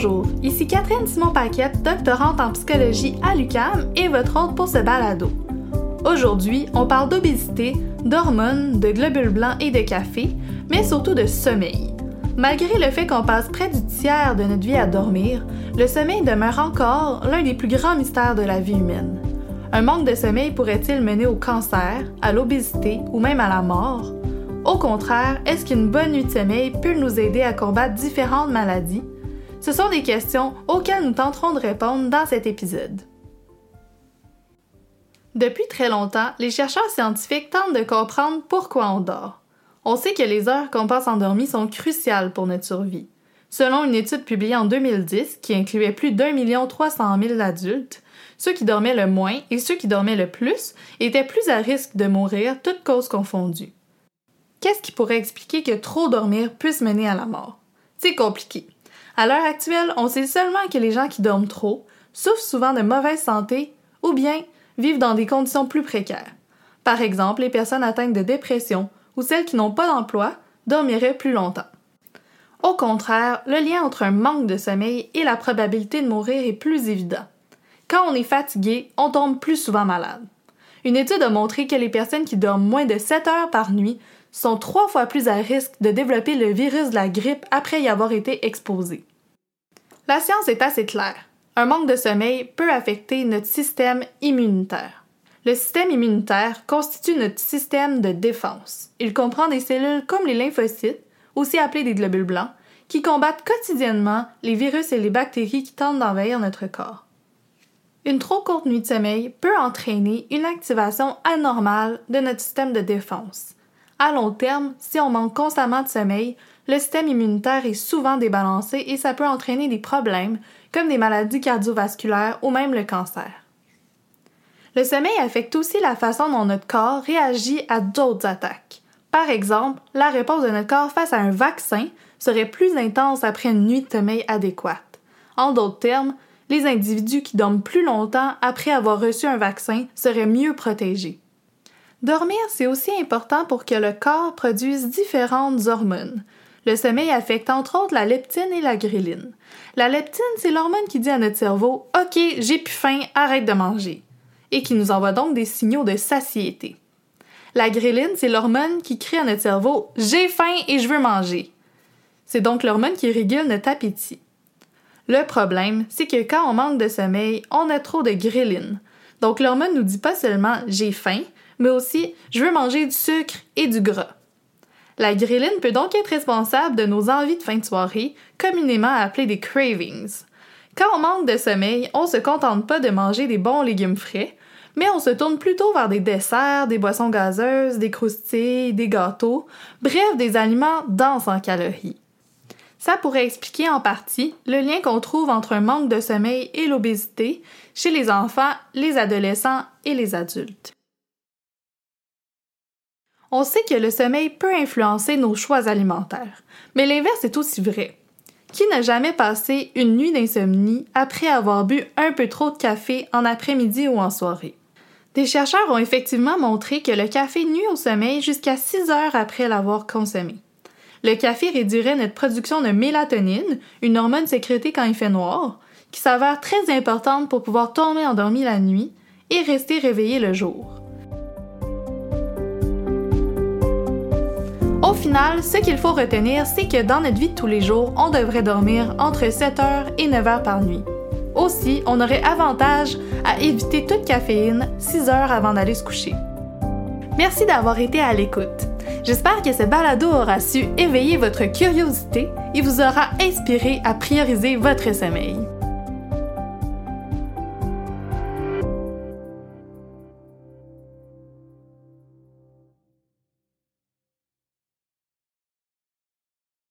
Bonjour, ici Catherine Simon-Paquette, doctorante en psychologie à l'UCAM et votre hôte pour ce balado. Aujourd'hui, on parle d'obésité, d'hormones, de globules blancs et de café, mais surtout de sommeil. Malgré le fait qu'on passe près du tiers de notre vie à dormir, le sommeil demeure encore l'un des plus grands mystères de la vie humaine. Un manque de sommeil pourrait-il mener au cancer, à l'obésité ou même à la mort? Au contraire, est-ce qu'une bonne nuit de sommeil peut nous aider à combattre différentes maladies? Ce sont des questions auxquelles nous tenterons de répondre dans cet épisode. Depuis très longtemps, les chercheurs scientifiques tentent de comprendre pourquoi on dort. On sait que les heures qu'on passe endormies sont cruciales pour notre survie. Selon une étude publiée en 2010 qui incluait plus d'un million trois cent mille adultes, ceux qui dormaient le moins et ceux qui dormaient le plus étaient plus à risque de mourir, toutes causes confondues. Qu'est-ce qui pourrait expliquer que trop dormir puisse mener à la mort? C'est compliqué. À l'heure actuelle, on sait seulement que les gens qui dorment trop souffrent souvent de mauvaise santé ou bien vivent dans des conditions plus précaires. Par exemple, les personnes atteintes de dépression ou celles qui n'ont pas d'emploi dormiraient plus longtemps. Au contraire, le lien entre un manque de sommeil et la probabilité de mourir est plus évident. Quand on est fatigué, on tombe plus souvent malade. Une étude a montré que les personnes qui dorment moins de 7 heures par nuit sont trois fois plus à risque de développer le virus de la grippe après y avoir été exposés. La science est assez claire. Un manque de sommeil peut affecter notre système immunitaire. Le système immunitaire constitue notre système de défense. Il comprend des cellules comme les lymphocytes, aussi appelées des globules blancs, qui combattent quotidiennement les virus et les bactéries qui tentent d'envahir notre corps. Une trop courte nuit de sommeil peut entraîner une activation anormale de notre système de défense. À long terme, si on manque constamment de sommeil, le système immunitaire est souvent débalancé et ça peut entraîner des problèmes comme des maladies cardiovasculaires ou même le cancer. Le sommeil affecte aussi la façon dont notre corps réagit à d'autres attaques. Par exemple, la réponse de notre corps face à un vaccin serait plus intense après une nuit de sommeil adéquate. En d'autres termes, les individus qui dorment plus longtemps après avoir reçu un vaccin seraient mieux protégés. Dormir, c'est aussi important pour que le corps produise différentes hormones. Le sommeil affecte entre autres la leptine et la ghreline. La leptine, c'est l'hormone qui dit à notre cerveau OK, j'ai plus faim, arrête de manger et qui nous envoie donc des signaux de satiété. La ghreline, c'est l'hormone qui crie à notre cerveau J'ai faim et je veux manger. C'est donc l'hormone qui régule notre appétit. Le problème, c'est que quand on manque de sommeil, on a trop de ghreline. Donc l'hormone nous dit pas seulement j'ai faim, mais aussi je veux manger du sucre et du gras. La ghreline peut donc être responsable de nos envies de fin de soirée, communément appelées des cravings. Quand on manque de sommeil, on se contente pas de manger des bons légumes frais, mais on se tourne plutôt vers des desserts, des boissons gazeuses, des croustilles, des gâteaux, bref, des aliments denses en calories. Ça pourrait expliquer en partie le lien qu'on trouve entre un manque de sommeil et l'obésité chez les enfants, les adolescents et les adultes. On sait que le sommeil peut influencer nos choix alimentaires, mais l'inverse est aussi vrai. Qui n'a jamais passé une nuit d'insomnie après avoir bu un peu trop de café en après-midi ou en soirée? Des chercheurs ont effectivement montré que le café nuit au sommeil jusqu'à 6 heures après l'avoir consommé. Le café réduirait notre production de mélatonine, une hormone sécrétée quand il fait noir, qui s'avère très importante pour pouvoir tomber endormi la nuit et rester réveillé le jour. Final, ce qu'il faut retenir, c'est que dans notre vie de tous les jours, on devrait dormir entre 7 heures et 9 heures par nuit. Aussi, on aurait avantage à éviter toute caféine 6 heures avant d'aller se coucher. Merci d'avoir été à l'écoute. J'espère que ce balado aura su éveiller votre curiosité et vous aura inspiré à prioriser votre sommeil.